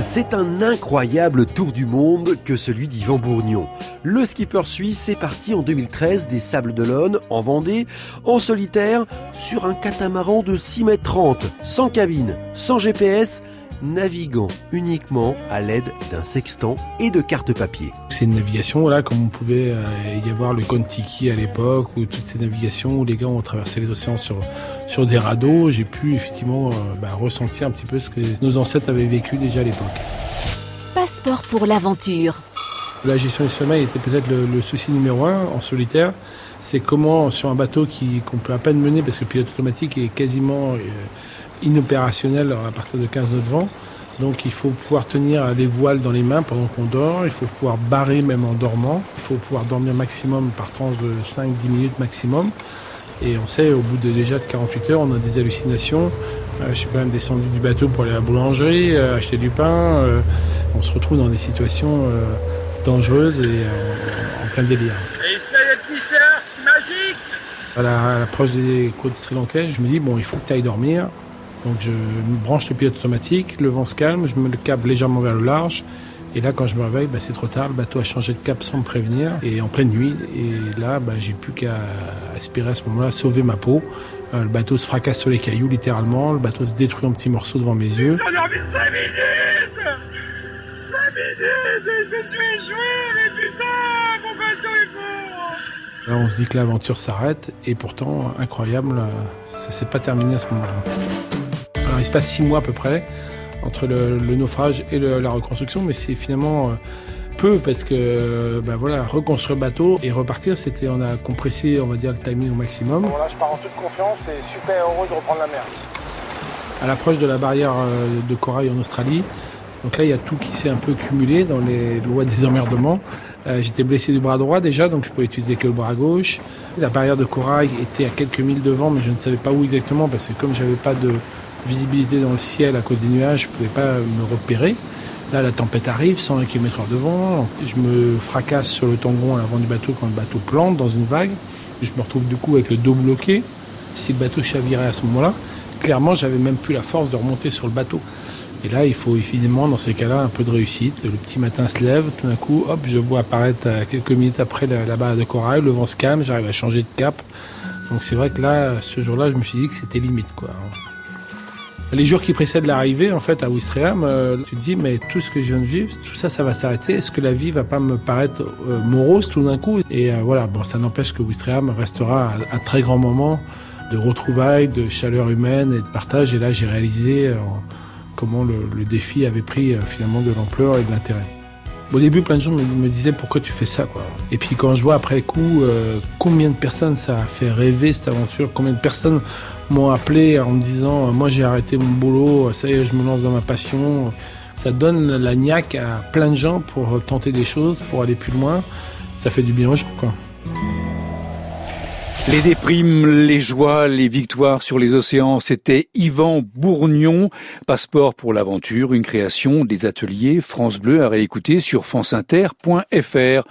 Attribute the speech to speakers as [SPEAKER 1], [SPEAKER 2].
[SPEAKER 1] C'est un incroyable tour du monde que celui d'Yvan Bourgnon. Le skipper suisse est parti en 2013 des Sables d'Olonne, en Vendée, en solitaire, sur un catamaran de 6 mètres 30, sans cabine, sans GPS, naviguant uniquement à l'aide d'un sextant et de cartes papier.
[SPEAKER 2] C'est une navigation, là, comme on pouvait euh, y avoir le Kontiki à l'époque, ou toutes ces navigations où les gars ont traversé les océans sur, sur des radeaux. J'ai pu effectivement euh, bah, ressentir un petit peu ce que nos ancêtres avaient vécu déjà à l'époque.
[SPEAKER 3] Passeport pour l'aventure.
[SPEAKER 2] La gestion du sommeil était peut-être le, souci numéro un en solitaire. C'est comment, sur un bateau qu'on peut à peine mener, parce que le pilote automatique est quasiment euh, inopérationnel à partir de 15 nœuds de vent. Donc il faut pouvoir tenir les voiles dans les mains pendant qu'on dort, il faut pouvoir barrer même en dormant, il faut pouvoir dormir maximum par tranche de 5-10 minutes maximum. Et on sait, au bout de déjà de 48 heures, on a des hallucinations. Euh, je suis quand même descendu du bateau pour aller à la boulangerie, euh, acheter du pain. Euh, on se retrouve dans des situations dangereuses et en plein délire.
[SPEAKER 4] Et c'est le magique
[SPEAKER 2] À l'approche des côtes sri-lankaises, je me dis, bon, il faut que tu ailles dormir. Donc je branche le pilote automatique, le vent se calme, je mets le câble légèrement vers le large. Et là, quand je me réveille, bah, c'est trop tard. Le bateau a changé de cap sans me prévenir et en pleine nuit. Et là, bah, j'ai plus qu'à aspirer à ce moment-là, sauver ma peau. Euh, le bateau se fracasse sur les cailloux, littéralement. Le bateau se détruit en petits morceaux devant mes yeux.
[SPEAKER 4] J'en ai 5 minutes 5 minutes Je me suis échoué, mais putain, mon bateau est mort
[SPEAKER 2] Là, on se dit que l'aventure s'arrête. Et pourtant, incroyable, ça s'est pas terminé à ce moment-là il se passe six mois à peu près entre le, naufrage et la reconstruction, mais c'est finalement euh, peu parce que ben voilà, reconstruire le bateau et repartir, c'était on a compressé, on va dire, le timing au maximum.
[SPEAKER 5] Bon, là, je pars en toute confiance et super heureux de reprendre la mer.
[SPEAKER 2] À l'approche de la barrière euh, de corail en Australie, donc là, il y a tout qui s'est un peu cumulé dans les lois des emmerdements. Euh, j'étais blessé du bras droit déjà, donc je pouvais utiliser que le bras gauche. La barrière de corail était à quelques milles devant, mais je ne savais pas où exactement parce que comme j'avais pas de visibilité dans le ciel à cause des nuages, je ne pouvais pas me repérer. Là, la tempête arrive, 120 km h devant. Je me fracasse sur le tangon à l'avant du bateau quand le bateau plante dans une vague. Je me retrouve du coup avec le dos bloqué. Si le bateau chavirait à ce moment-là, clairement, j'avais même plus la force de remonter sur le bateau. Et là, il faut évidemment, dans ces cas-là, un peu de réussite. Le petit matin se lève, tout d'un coup, hop, je vois apparaître quelques minutes après la, la barre de corail, le vent se calme, j'arrive à changer de cap. Donc c'est vrai que là, ce jour-là, je me suis dit que c'était limite, quoi. Les jours qui précèdent l'arrivée, en fait, à Ouistreham, euh, tu te dis, mais tout ce que je viens de vivre, tout ça, ça va s'arrêter. Est-ce que la vie va pas me paraître euh, morose tout d'un coup? Et euh, voilà, bon, ça n'empêche que Ouistreham restera un, très grand moment de retrouvailles, de chaleur humaine et de partage. Et là, j'ai réalisé comment le, défi avait pris finalement de l'ampleur et de l'intérêt. Au début, plein de gens me, disaient pourquoi tu fais ça. Et puis quand je vois après coup combien de personnes ça a fait rêver cette aventure, combien de personnes m'ont appelé en me disant moi j'ai arrêté mon boulot, ça y est, je me lance dans ma passion. Ça donne la niaque à plein de gens pour tenter des choses, pour aller plus loin. Ça fait du bien aux gens.
[SPEAKER 6] Les déprimes, les joies, les victoires sur les océans, c'était Yvan Bourgnon, Passeport pour l'aventure, une création des ateliers France Bleu à réécouter sur franceinter.fr.